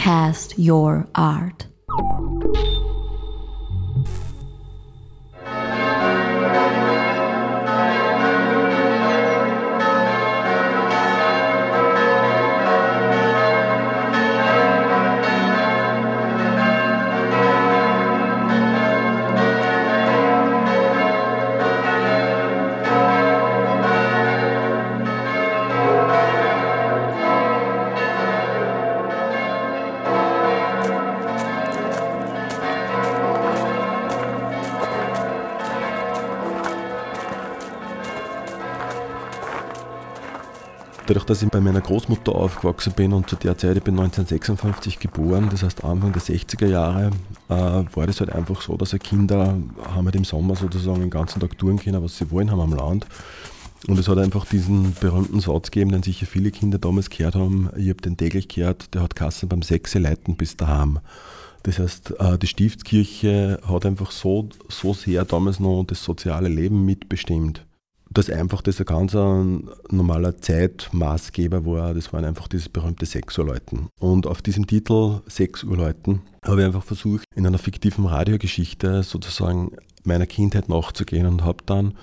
cast your art. Dadurch, dass ich bei meiner Großmutter aufgewachsen bin und zu der Zeit, ich bin 1956 geboren, das heißt Anfang der 60er Jahre, äh, war das halt einfach so, dass Kinder haben halt im Sommer sozusagen den ganzen Tag touren können, was sie wollen haben am Land. Und es hat einfach diesen berühmten Satz gegeben, den sicher viele Kinder damals gehört haben. Ich habe den täglich gehört, der hat Kassen beim Sechse leiten bis daheim. Das heißt, äh, die Stiftskirche hat einfach so, so sehr damals noch das soziale Leben mitbestimmt dass einfach das ein ganz ein normaler Zeitmaßgeber war. Das waren einfach diese berühmte 6 Uhr Leuten. Und auf diesem Titel 6 Uhr Leuten habe ich einfach versucht, in einer fiktiven Radiogeschichte sozusagen meiner Kindheit nachzugehen und habe dann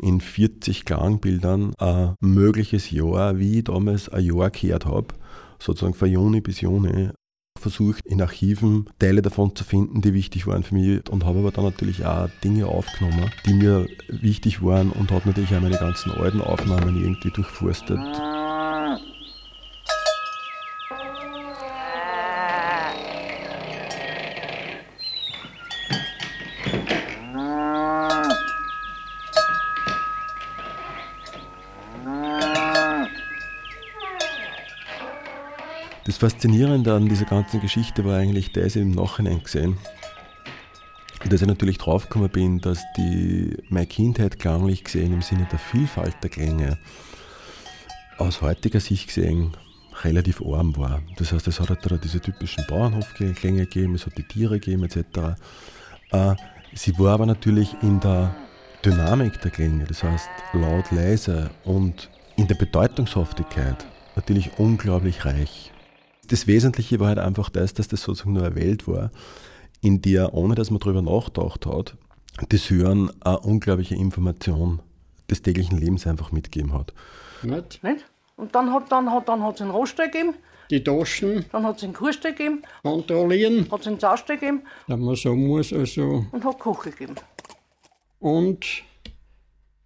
in 40 Klangbildern ein mögliches Jahr, wie ich damals ein Jahr gehört habe, sozusagen von Juni bis Juni, versucht, in Archiven Teile davon zu finden, die wichtig waren für mich und habe aber dann natürlich auch Dinge aufgenommen, die mir wichtig waren und habe natürlich auch meine ganzen alten Aufnahmen irgendwie durchforstet. Das Faszinierende an dieser ganzen Geschichte war eigentlich das im Nachhinein gesehen, dass ich natürlich draufgekommen bin, dass die meine Kindheit klanglich gesehen im Sinne der Vielfalt der Klänge aus heutiger Sicht gesehen relativ arm war. Das heißt, es hat halt da diese typischen Bauernhofklänge gegeben, es hat die Tiere gegeben etc. Äh, sie war aber natürlich in der Dynamik der Klänge, das heißt laut, leise und in der Bedeutungshaftigkeit natürlich unglaublich reich das Wesentliche war halt einfach das, dass das sozusagen nur eine Welt war, in der, ohne dass man darüber nachgedacht hat, das Hören eine unglaubliche Information des täglichen Lebens einfach mitgegeben hat. Nicht? Nicht? Und dann hat es dann hat, dann einen Rohstall gegeben. Die Taschen. Dann hat es einen Kuhstall gegeben. Kontrollieren. Hat es einen Zaustall gegeben. Wenn man so muss, also. Und hat Koche gegeben. Und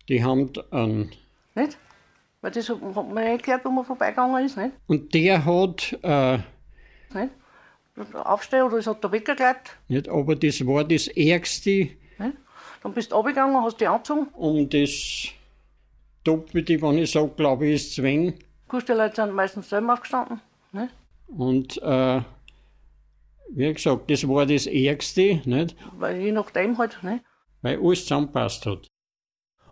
die haben einen. Nicht? Weil das hat man eh gehört, wo man vorbeigegangen ist, nicht? Und der hat. Äh, nicht? Aufstehen oder es hat der Wecker geleitet. Nicht, aber das war das Ärgste. Nicht? Dann bist du runtergegangen, hast dich angezogen. Um das Doppelte, wenn ich sage, glaube ich, ist Zwang. Kuhstelleute sind meistens selber aufgestanden. Nicht? Und äh, wie gesagt, das war das Ärgste. Nicht? Weil je nachdem halt, nicht? Weil alles zusammenpasst hat.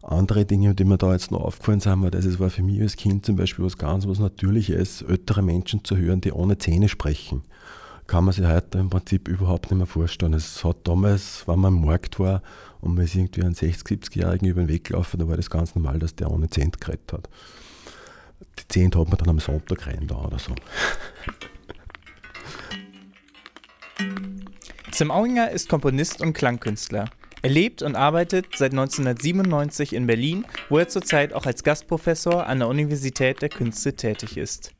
Andere Dinge, die mir da jetzt noch aufgefallen sind, war, das war für mich als Kind zum Beispiel was ganz was Natürliches, ältere Menschen zu hören, die ohne Zähne sprechen. Kann man sich heute im Prinzip überhaupt nicht mehr vorstellen. Es hat damals, wenn man am Markt war und man ist irgendwie einen 60-, 70-Jährigen über den Weg gelaufen, da war das ganz normal, dass der ohne Zähne geredet hat. Die Zähne hat man dann am Sonntag rein da oder so. Tim Auinger ist Komponist und Klangkünstler. Er lebt und arbeitet seit 1997 in Berlin, wo er zurzeit auch als Gastprofessor an der Universität der Künste tätig ist.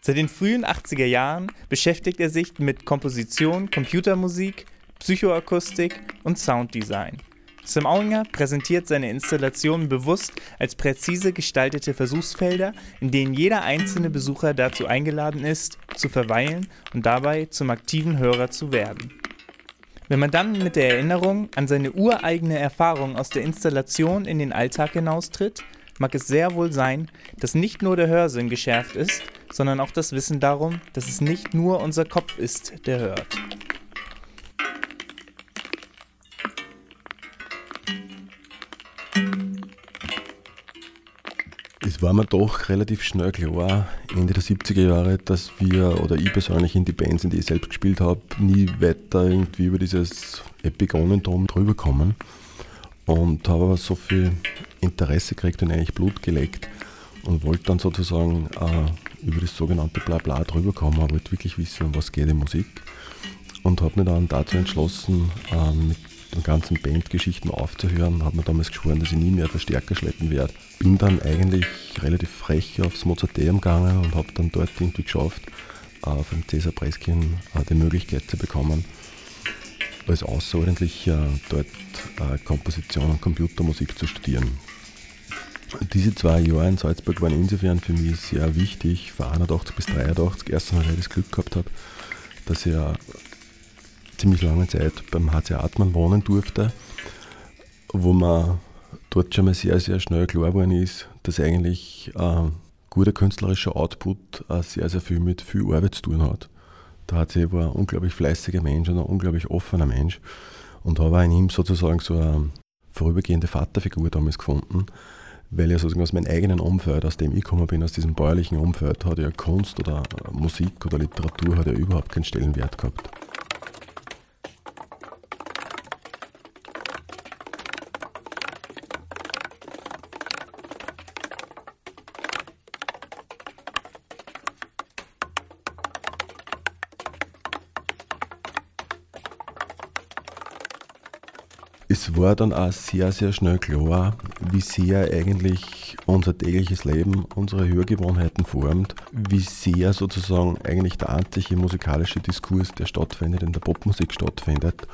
Seit den frühen 80er Jahren beschäftigt er sich mit Komposition, Computermusik, Psychoakustik und Sounddesign. Sam Auinger präsentiert seine Installationen bewusst als präzise gestaltete Versuchsfelder, in denen jeder einzelne Besucher dazu eingeladen ist, zu verweilen und dabei zum aktiven Hörer zu werden. Wenn man dann mit der Erinnerung an seine ureigene Erfahrung aus der Installation in den Alltag hinaustritt, mag es sehr wohl sein, dass nicht nur der Hörsinn geschärft ist, sondern auch das Wissen darum, dass es nicht nur unser Kopf ist, der hört. War mir doch relativ schnell klar, Ende der 70er Jahre, dass wir, oder ich persönlich in die Bands, in die ich selbst gespielt habe, nie weiter irgendwie über dieses Epigonentum drüber kommen. Und habe aber so viel Interesse gekriegt und eigentlich Blut gelegt. und wollte dann sozusagen äh, über das sogenannte Blabla drüber kommen, wollte wirklich wissen, um was geht in Musik und habe mich dann dazu entschlossen, äh, mit den ganzen Bandgeschichten aufzuhören. Habe mir damals geschworen, dass ich nie mehr Verstärker schleppen werde. Bin dann eigentlich relativ frech aufs Mozarteum gegangen und habe dann dort irgendwie geschafft, äh, vom Cesar Preskin äh, die Möglichkeit zu bekommen, als außerordentlicher dort äh, Komposition und Computermusik zu studieren. Diese zwei Jahre in Salzburg waren insofern für mich sehr wichtig, von 81 bis 83. Erstens, weil ich das Glück gehabt habe, dass ich ziemlich lange Zeit beim HC Artmann wohnen durfte, wo man dort schon mal sehr, sehr schnell klar geworden ist, dass eigentlich ein äh, guter künstlerischer Output äh, sehr, sehr viel mit viel Arbeit zu tun hat. Der HC war ein unglaublich fleißiger Mensch und ein unglaublich offener Mensch und habe in ihm sozusagen so eine vorübergehende Vaterfigur damals gefunden, weil ja sozusagen aus meinem eigenen Umfeld, aus dem ich gekommen bin, aus diesem bäuerlichen Umfeld, hat ja Kunst oder Musik oder Literatur hat ja überhaupt keinen Stellenwert gehabt. War dann auch sehr, sehr schnell klar, wie sehr eigentlich unser tägliches Leben unsere Hörgewohnheiten formt, wie sehr sozusagen eigentlich der einzige musikalische Diskurs, der stattfindet, in der Popmusik stattfindet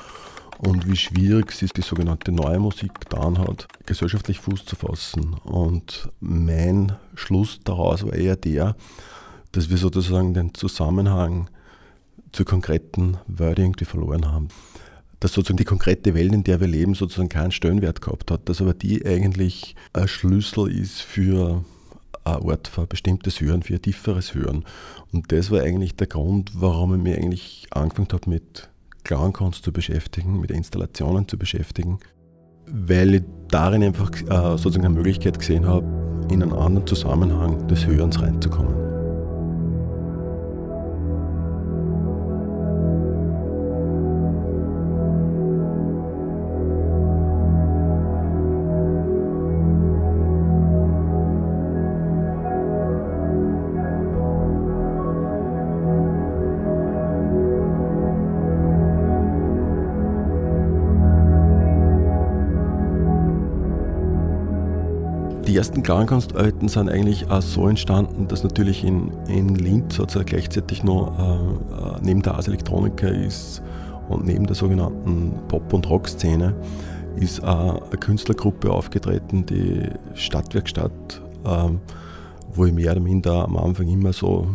und wie schwierig es ist, die sogenannte neue Musik getan hat, gesellschaftlich Fuß zu fassen. Und mein Schluss daraus war eher der, dass wir sozusagen den Zusammenhang zur konkreten Welt irgendwie verloren haben dass sozusagen die konkrete Welt, in der wir leben, sozusagen keinen Stellenwert gehabt hat, dass aber die eigentlich ein Schlüssel ist für ein Ort für ein bestimmtes Hören, für ein tieferes Hören. Und das war eigentlich der Grund, warum ich mich eigentlich angefangen habe, mit Klangkunst zu beschäftigen, mit Installationen zu beschäftigen, weil ich darin einfach äh, sozusagen eine Möglichkeit gesehen habe, in einen anderen Zusammenhang des Hörens reinzukommen. Ersten Klangkunstarbeiten sind eigentlich auch so entstanden, dass natürlich in, in Linz also gleichzeitig noch äh, äh, neben der Ars Electronica ist und neben der sogenannten Pop- und Rock-Szene ist auch eine Künstlergruppe aufgetreten, die Stadtwerkstatt, äh, wo ich mehr oder minder am Anfang immer so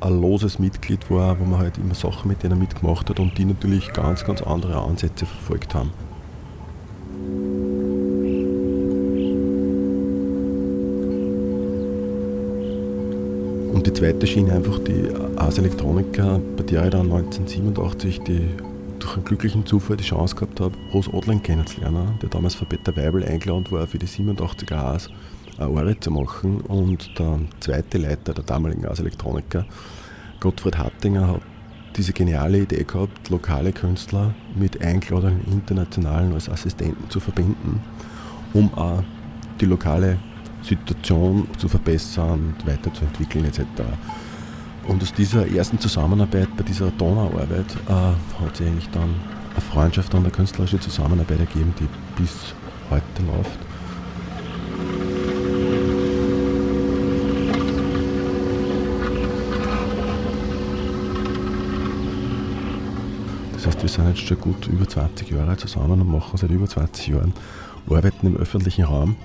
ein loses Mitglied war, wo man halt immer Sachen mit denen mitgemacht hat und die natürlich ganz, ganz andere Ansätze verfolgt haben. Die zweite Schiene einfach die Ars Electronica, bei der ich dann 1987 die, durch einen glücklichen Zufall die Chance gehabt habe, Rose Odling kennenzulernen, der damals von Peter Weibel eingeladen war, für die 87er Ars eine Arbeit zu machen. Und der zweite Leiter der damaligen Ars Electronica, Gottfried Hattinger, hat diese geniale Idee gehabt, lokale Künstler mit eingeladenen Internationalen als Assistenten zu verbinden, um auch die lokale Situation zu verbessern, weiterzuentwickeln etc. Und aus dieser ersten Zusammenarbeit, bei dieser Donauarbeit, äh, hat sich eigentlich dann eine Freundschaft und eine künstlerische Zusammenarbeit ergeben, die bis heute läuft. Das heißt, wir sind jetzt schon gut über 20 Jahre zusammen und machen seit über 20 Jahren Arbeiten im öffentlichen Raum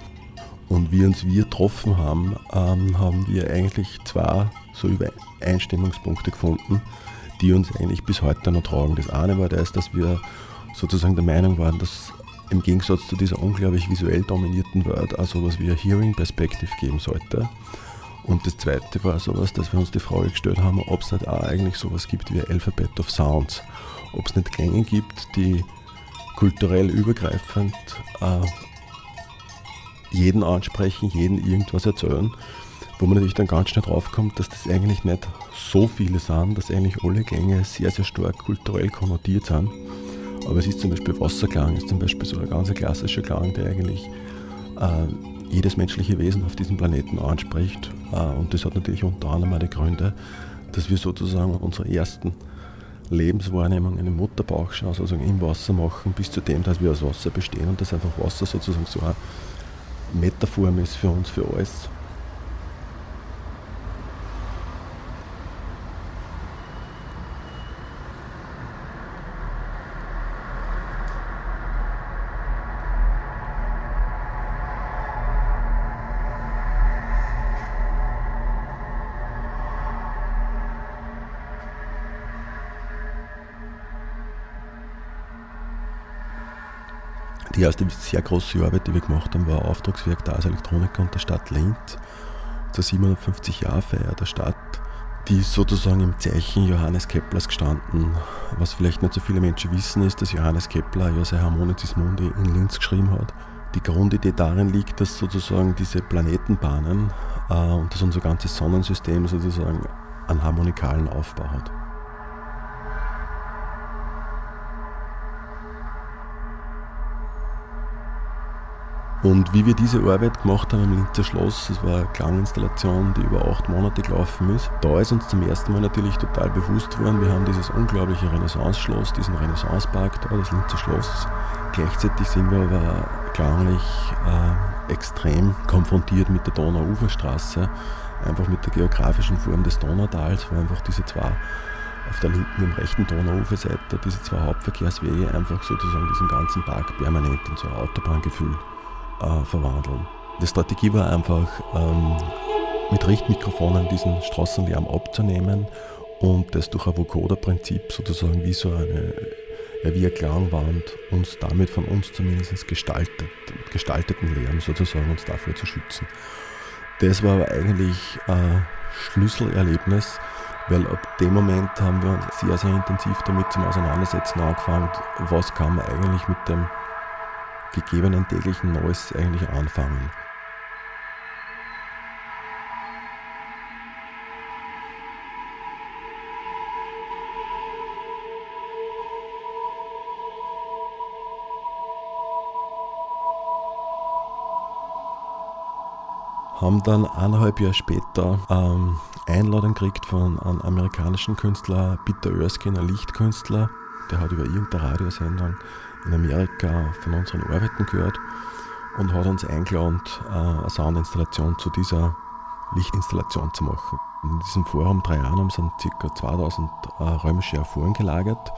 und wie uns wir getroffen haben, ähm, haben wir eigentlich zwei so Übereinstimmungspunkte gefunden, die uns eigentlich bis heute noch tragen. Das eine war das, dass wir sozusagen der Meinung waren, dass im Gegensatz zu dieser unglaublich visuell dominierten Welt auch sowas wie ein Hearing Perspective geben sollte. Und das zweite war sowas, dass wir uns die Frage gestellt haben, ob es nicht auch eigentlich sowas gibt wie ein Alphabet of Sounds. Ob es nicht Klänge gibt, die kulturell übergreifend äh, jeden ansprechen, jeden irgendwas erzählen, wo man natürlich dann ganz schnell draufkommt, dass das eigentlich nicht so viele sind, dass eigentlich alle Gänge sehr, sehr stark kulturell konnotiert sind. Aber es ist zum Beispiel Wasserklang, ist zum Beispiel so ein ganz klassischer Klang, der eigentlich äh, jedes menschliche Wesen auf diesem Planeten anspricht. Äh, und das hat natürlich unter anderem die Gründe, dass wir sozusagen unsere ersten Lebenswahrnehmungen im Mutterbauch schon sozusagen im Wasser machen, bis zu dem, dass wir aus Wasser bestehen und dass einfach Wasser sozusagen so eine Metaform ist für uns, für alles. Die erste sehr große Arbeit, die wir gemacht haben, war Auftragswerk der Elektronika und der Stadt Linz zur 750-Jahr-Feier der Stadt. Die sozusagen im Zeichen Johannes Keplers gestanden. Was vielleicht nicht so viele Menschen wissen, ist, dass Johannes Kepler ja sein Harmonicis Mundi in Linz geschrieben hat. Die Grundidee darin liegt, dass sozusagen diese Planetenbahnen äh, und dass unser ganzes Sonnensystem sozusagen einen harmonikalen Aufbau hat. Und wie wir diese Arbeit gemacht haben im Linzer Schloss, das war eine Klanginstallation, die über acht Monate gelaufen ist, da ist uns zum ersten Mal natürlich total bewusst worden, wir haben dieses unglaubliche Renaissance-Schloss, diesen Renaissance-Park da, das Linzer Schloss. Gleichzeitig sind wir aber klanglich äh, extrem konfrontiert mit der Donauuferstraße, einfach mit der geografischen Form des Donautals, wo einfach diese zwei auf der linken und rechten Donauuferseite, diese zwei Hauptverkehrswege einfach sozusagen diesen ganzen Park permanent in so ein Autobahngefühl äh, verwandeln. Die Strategie war einfach, ähm, mit Richtmikrofonen diesen Straßenlärm abzunehmen und das durch ein Vocoder-Prinzip sozusagen wie so eine, ja, wie eine Klangwand uns damit von uns zumindest gestaltet, gestalteten Lärm sozusagen uns davor zu schützen. Das war aber eigentlich ein Schlüsselerlebnis, weil ab dem Moment haben wir uns sehr, sehr intensiv damit zum Auseinandersetzen angefangen, was kann man eigentlich mit dem gegebenen täglichen Neues eigentlich anfangen. haben dann eineinhalb Jahre später ähm, Einladung gekriegt von einem amerikanischen Künstler, Peter Erskine, ein Lichtkünstler. Der hat über irgendeine Radiosendung in Amerika von unseren Arbeiten gehört und hat uns eingeladen, äh, eine Soundinstallation zu dieser Lichtinstallation zu machen. In diesem Forum drei Jahren sind ca. 2000 äh, römische Erfuhren gelagert.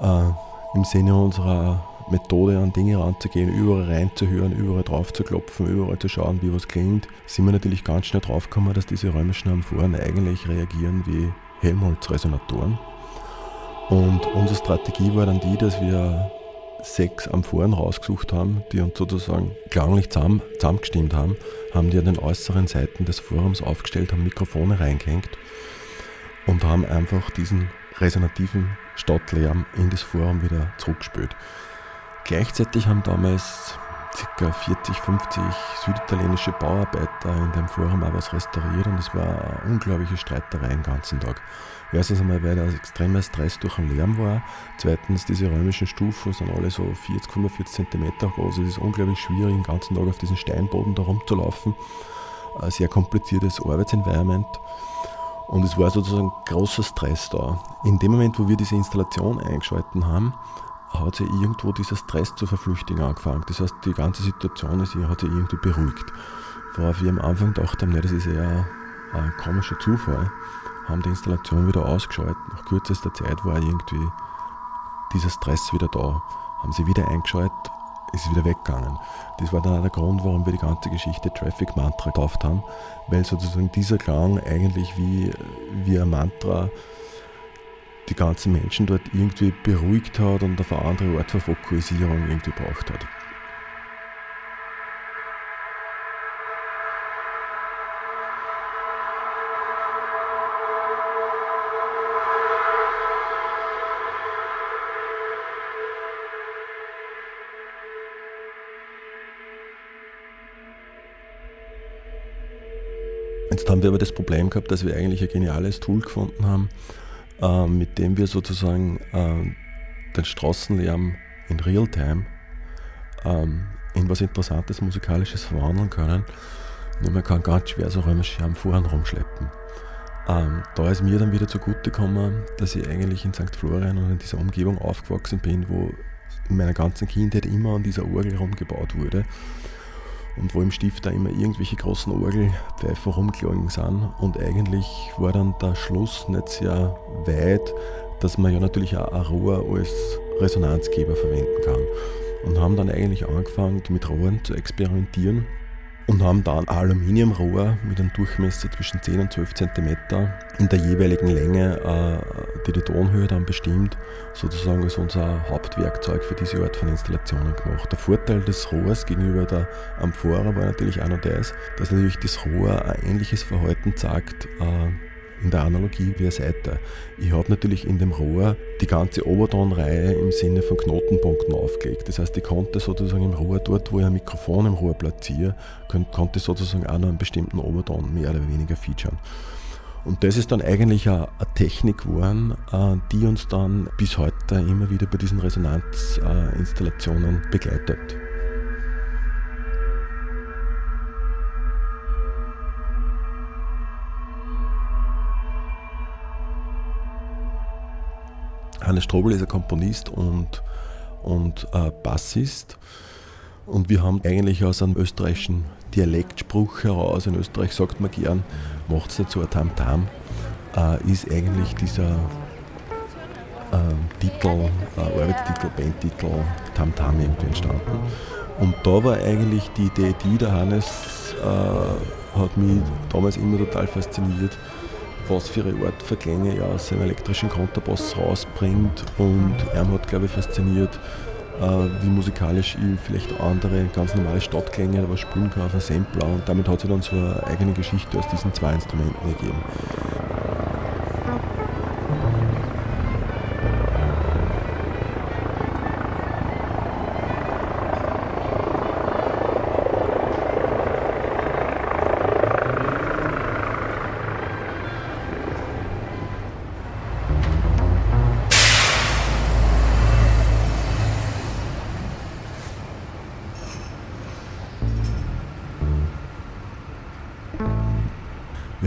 Äh, Im Sinne unserer Methode an Dinge ranzugehen, überall reinzuhören, überall drauf zu klopfen, überall zu schauen, wie was klingt, sind wir natürlich ganz schnell draufgekommen, dass diese römischen Amphoren eigentlich reagieren wie Helmholtz-Resonatoren. Und unsere Strategie war dann die, dass wir sechs Amphoren rausgesucht haben, die uns sozusagen klanglich zusammen, zusammengestimmt haben, haben die an den äußeren Seiten des Forums aufgestellt, haben Mikrofone reingehängt und haben einfach diesen resonativen Stadtlärm in das Forum wieder zurückgespült. Gleichzeitig haben damals ca. 40, 50 süditalienische Bauarbeiter in dem Forum auch was restauriert und es war eine unglaubliche Streiterei den ganzen Tag. Erstens einmal, weil da extremer Stress durch den Lärm war. Zweitens, diese räumischen Stufen sind alle so 40, 45 cm groß. Es ist unglaublich schwierig, den ganzen Tag auf diesen Steinboden da rumzulaufen. Ein sehr kompliziertes Arbeitsenvironment. Und es war sozusagen großer Stress da. In dem Moment, wo wir diese Installation eingeschalten haben, hat sich irgendwo dieser Stress zu verflüchtigen angefangen. Das heißt, die ganze Situation ist, hat sich irgendwie beruhigt. Worauf wir am Anfang gedacht haben, nee, das ist eher ein komischer Zufall haben die Installation wieder ausgeschaltet. Nach kürzester Zeit war irgendwie dieser Stress wieder da. Haben sie wieder eingeschaltet, ist wieder weggegangen. Das war dann auch der Grund, warum wir die ganze Geschichte Traffic Mantra gekauft haben, weil sozusagen dieser Klang eigentlich wie, wie ein Mantra die ganzen Menschen dort irgendwie beruhigt hat und auf eine andere Art von Fokussierung irgendwie braucht hat. Jetzt haben wir aber das Problem gehabt, dass wir eigentlich ein geniales Tool gefunden haben, äh, mit dem wir sozusagen äh, den Straßenlärm in Realtime ähm, in was Interessantes, Musikalisches verwandeln können. Nur man kann ganz schwer so Räumscherben vorn rumschleppen. Ähm, da ist mir dann wieder zugute gekommen, dass ich eigentlich in St. Florian und in dieser Umgebung aufgewachsen bin, wo in meiner ganzen Kindheit immer an dieser Orgel rumgebaut wurde und wo im Stift da immer irgendwelche großen Orgelpfeifen rumgeklungen sind. Und eigentlich war dann der Schluss nicht sehr weit, dass man ja natürlich auch ein Rohr als Resonanzgeber verwenden kann. Und haben dann eigentlich angefangen mit Rohren zu experimentieren und haben dann Aluminiumrohr mit einem Durchmesser zwischen 10 und 12 cm in der jeweiligen Länge äh, die, die Tonhöhe dann bestimmt, sozusagen als unser Hauptwerkzeug für diese Art von Installationen gemacht. Der Vorteil des Rohrs gegenüber der Amphora war natürlich auch noch das, dass natürlich das Rohr ein ähnliches Verhalten zeigt, äh, in der Analogie wie eine Seite. Ich habe natürlich in dem Rohr die ganze Obertonreihe im Sinne von Knotenpunkten aufgelegt. Das heißt, ich konnte sozusagen im Rohr, dort wo ich ein Mikrofon im Rohr platziere, konnte sozusagen auch noch einen bestimmten Oberton mehr oder weniger featuren. Und das ist dann eigentlich eine, Technik geworden, äh, die uns dann bis heute immer wieder bei diesen Resonanzinstallationen begleitet. Hannes Strobel ist ein Komponist und, und äh, Bassist. Und wir haben eigentlich aus einem österreichischen Dialektspruch heraus, in Österreich sagt man gern, macht es nicht so ein Tamtam, äh, ist eigentlich dieser äh, Titel, äh, Arbeitstitel, Bandtitel Tamtam irgendwie entstanden. Und da war eigentlich die Idee, die der Hannes äh, hat mich damals immer total fasziniert, was für eine Art Klänge er aus seinem elektrischen Kontrabass rausbringt. Und er hat, glaube ich, fasziniert, äh, wie musikalisch ich vielleicht andere ganz normale Stadtklänge was spielen kann auf einem Sampler. Und damit hat sich dann so eine eigene Geschichte aus diesen zwei Instrumenten ergeben.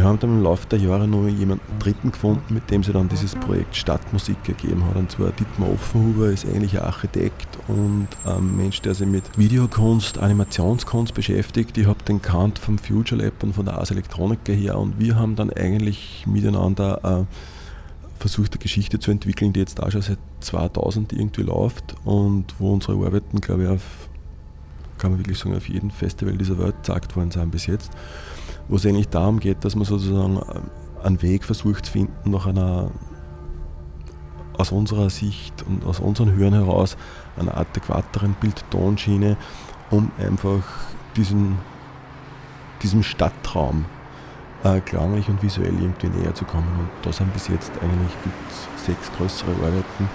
Haben dann im Laufe der Jahre noch jemanden Dritten gefunden, mit dem sie dann dieses Projekt Stadtmusik gegeben hat. Und zwar Dietmar Offenhuber ist eigentlich ein Architekt und ein Mensch, der sich mit Videokunst, Animationskunst beschäftigt. Ich habe den kannt vom Future Lab und von der Ars Electronica her und wir haben dann eigentlich miteinander äh, versucht, eine Geschichte zu entwickeln, die jetzt auch schon seit 2000 irgendwie läuft und wo unsere Arbeiten, glaube ich, auf, kann man wirklich sagen, auf jedem Festival dieser Welt gezeigt worden sind bis jetzt wo es eigentlich darum geht, dass man sozusagen äh, einen Weg versucht zu finden nach einer aus unserer Sicht und aus unseren Hören heraus einer adäquateren Bild-Ton-Schiene, um einfach diesen, diesem Stadtraum äh, klanglich und visuell irgendwie näher zu kommen. Und da sind bis jetzt eigentlich sechs größere Arbeiten,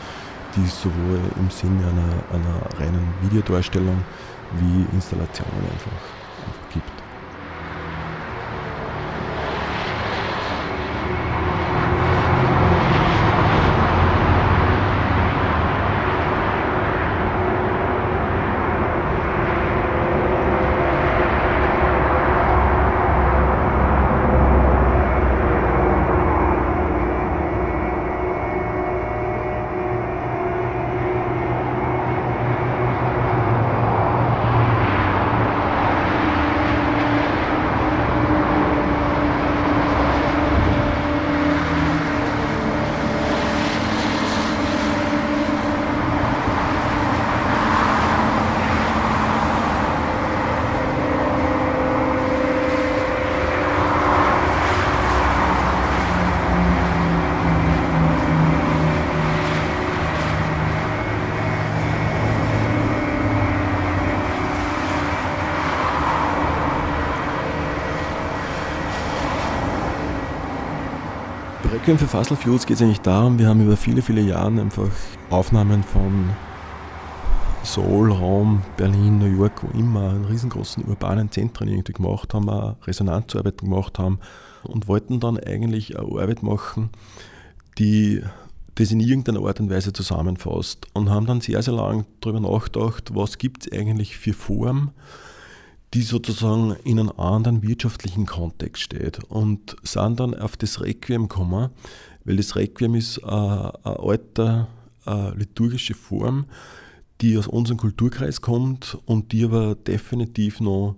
die sowohl im Sinne einer, einer reinen Videodarstellung wie Installationen einfach, einfach gibt. Requiem für Fossil Fuels geht es eigentlich darum, wir haben über viele, viele Jahre einfach Aufnahmen von Seoul, Rom, Berlin, New York, wo immer, in riesengroßen urbanen Zentren irgendwie gemacht haben, auch Resonanzarbeiten gemacht haben und wollten dann eigentlich eine Arbeit machen, die das in irgendeiner Art und Weise zusammenfasst und haben dann sehr, sehr lange darüber nachgedacht, was gibt es eigentlich für Formen, die sozusagen in einem anderen wirtschaftlichen Kontext steht und sind dann auf das Requiem gekommen, weil das Requiem ist äh, eine alte äh, liturgische Form, die aus unserem Kulturkreis kommt und die aber definitiv noch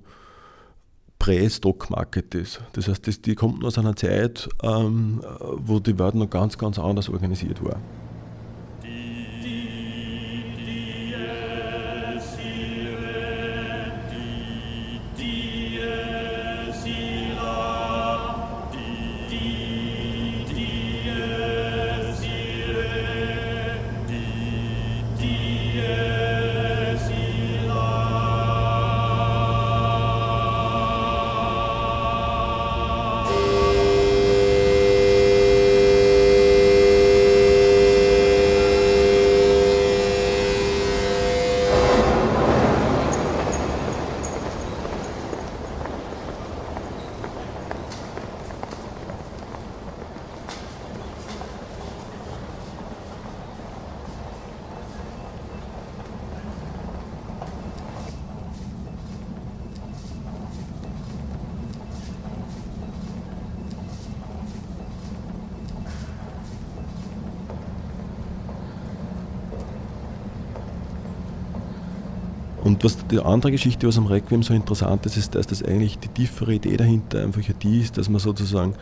Prä-Stock-Market ist. Das heißt, das, die kommt aus einer Zeit, ähm, wo die Welt noch ganz, ganz anders organisiert war. Was die andere Geschichte, was am Requiem so interessant ist, ist, dass das eigentlich die tiefere Idee dahinter einfach die ist, dass man sozusagen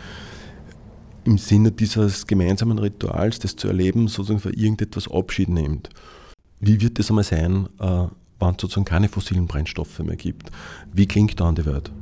im Sinne dieses gemeinsamen Rituals, das zu erleben, sozusagen für irgendetwas Abschied nimmt. Wie wird das einmal sein, äh, wann es sozusagen keine fossilen Brennstoffe mehr gibt? Wie klingt dann die Welt?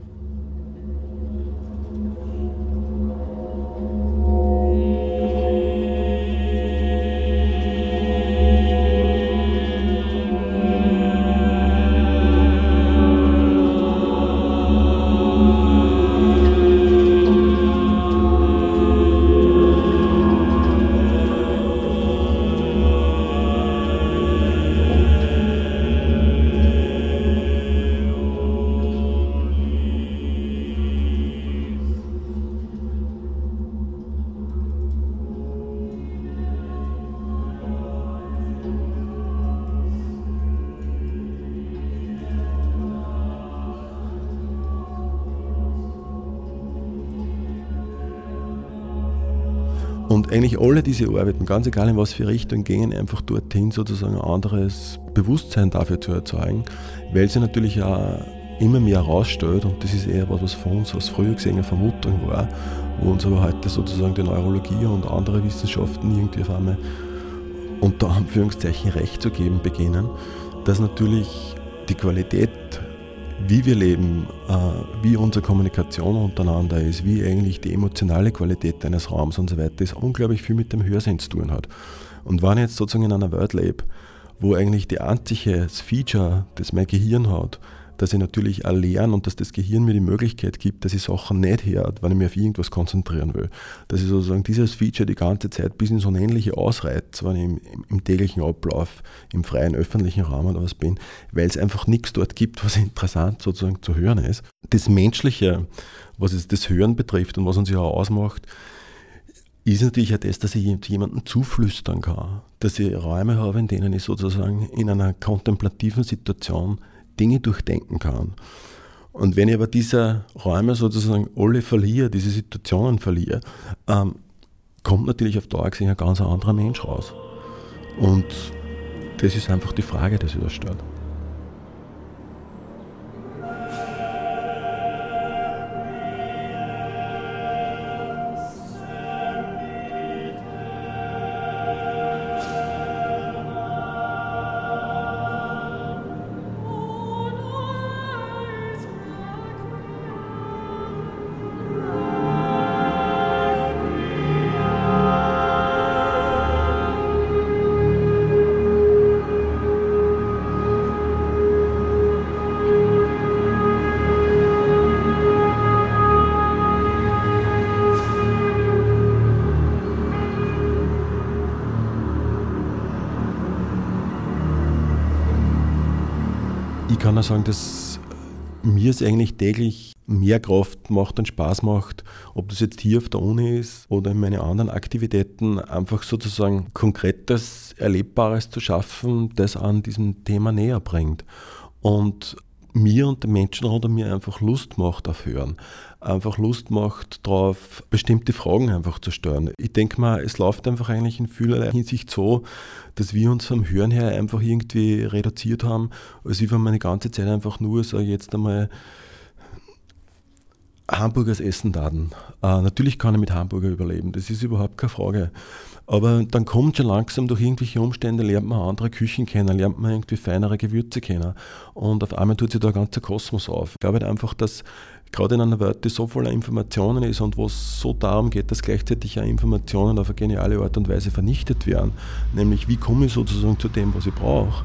Und eigentlich alle diese Arbeiten, ganz egal in was für Richtung, gehen einfach dorthin, sozusagen ein anderes Bewusstsein dafür zu erzeugen, weil sie natürlich auch immer mehr herausstellt, und das ist eher was, was für uns aus früher gesehen eine Vermutung war, wo uns aber heute sozusagen die Neurologie und andere Wissenschaften irgendwie auf einmal unter Anführungszeichen Recht zu geben beginnen, dass natürlich die Qualität wie wir leben, äh, wie unsere Kommunikation untereinander ist, wie eigentlich die emotionale Qualität eines Raums und so weiter, ist unglaublich viel mit dem Hörsinn zu tun hat. Und wenn ich jetzt sozusagen in einer Welt lebe, wo eigentlich die einzige Feature, das mein Gehirn hat, dass ich natürlich auch lerne und dass das Gehirn mir die Möglichkeit gibt, dass ich Sachen nicht hört, wenn ich mich auf irgendwas konzentrieren will. Dass ich sozusagen dieses Feature die ganze Zeit bis ins Unendliche ausreizt, wenn ich im, im, täglichen Ablauf im freien öffentlichen Raum oder was bin, weil es einfach nichts dort gibt, was interessant sozusagen zu hören ist. Das Menschliche, was es das Hören betrifft und was uns ja ausmacht, ist natürlich auch das, dass ich jemandem zuflüstern kann, dass ich Räume habe, in denen ich sozusagen in einer kontemplativen Situation Dinge durchdenken kann. Und wenn ich aber diese Räume sozusagen alle verliere, diese Situationen verliere, ähm, kommt natürlich auf Dauer gesehen ein ganz anderer Mensch raus. Und das ist einfach die Frage, die sich da stellt. Kann auch sagen, dass mir es eigentlich täglich mehr Kraft macht und Spaß macht, ob das jetzt hier auf der Uni ist oder in meinen anderen Aktivitäten, einfach sozusagen konkretes, Erlebbares zu schaffen, das an diesem Thema näher bringt. Und mir und den Menschen rund um mir einfach Lust macht auf Hören. Einfach Lust macht darauf, bestimmte Fragen einfach zu stellen. Ich denke mal, es läuft einfach eigentlich in vielerlei Hinsicht so, dass wir uns vom Hören her einfach irgendwie reduziert haben, als wenn wir eine ganze Zeit einfach nur, so jetzt einmal, Hamburgers essen daten. Äh, natürlich kann ich mit Hamburger überleben, das ist überhaupt keine Frage. Aber dann kommt schon langsam durch irgendwelche Umstände, lernt man andere Küchen kennen, lernt man irgendwie feinere Gewürze kennen. Und auf einmal tut sich da ein ganzer Kosmos auf. Ich glaube halt einfach, dass gerade in einer Welt, die so voller Informationen ist und wo es so darum geht, dass gleichzeitig auch Informationen auf eine geniale Art und Weise vernichtet werden, nämlich wie komme ich sozusagen zu dem, was ich brauche,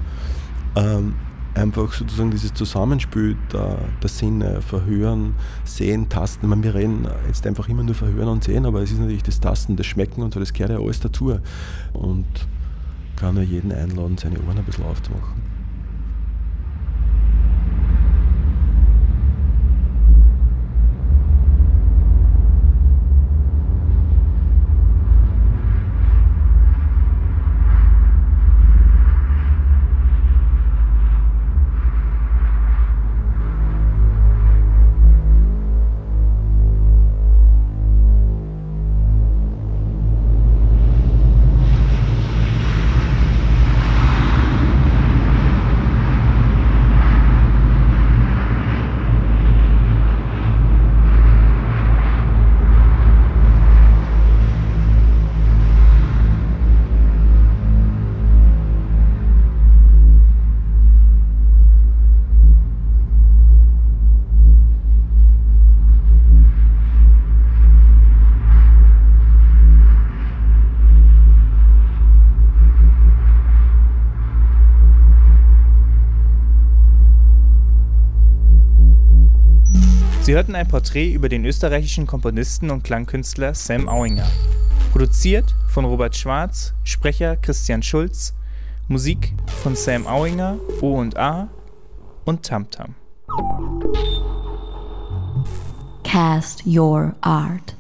ähm, einfach sozusagen dieses Zusammenspiel der, der Sinne, Verhören, Sehen, Tasten. meine, wir reden jetzt einfach immer nur Verhören und Sehen, aber es ist natürlich das Tasten, das Schmecken und so, das gehört ja alles dazu. Und kann nur jeden einladen, seine Ohren ein bisschen aufzumachen. Sie hörten ein Porträt über den österreichischen Komponisten und Klangkünstler Sam Auinger. Produziert von Robert Schwarz, Sprecher Christian Schulz, Musik von Sam Auinger, O und A und Tamtam. Cast Your Art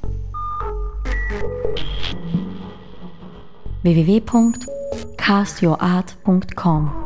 www.castyourart.com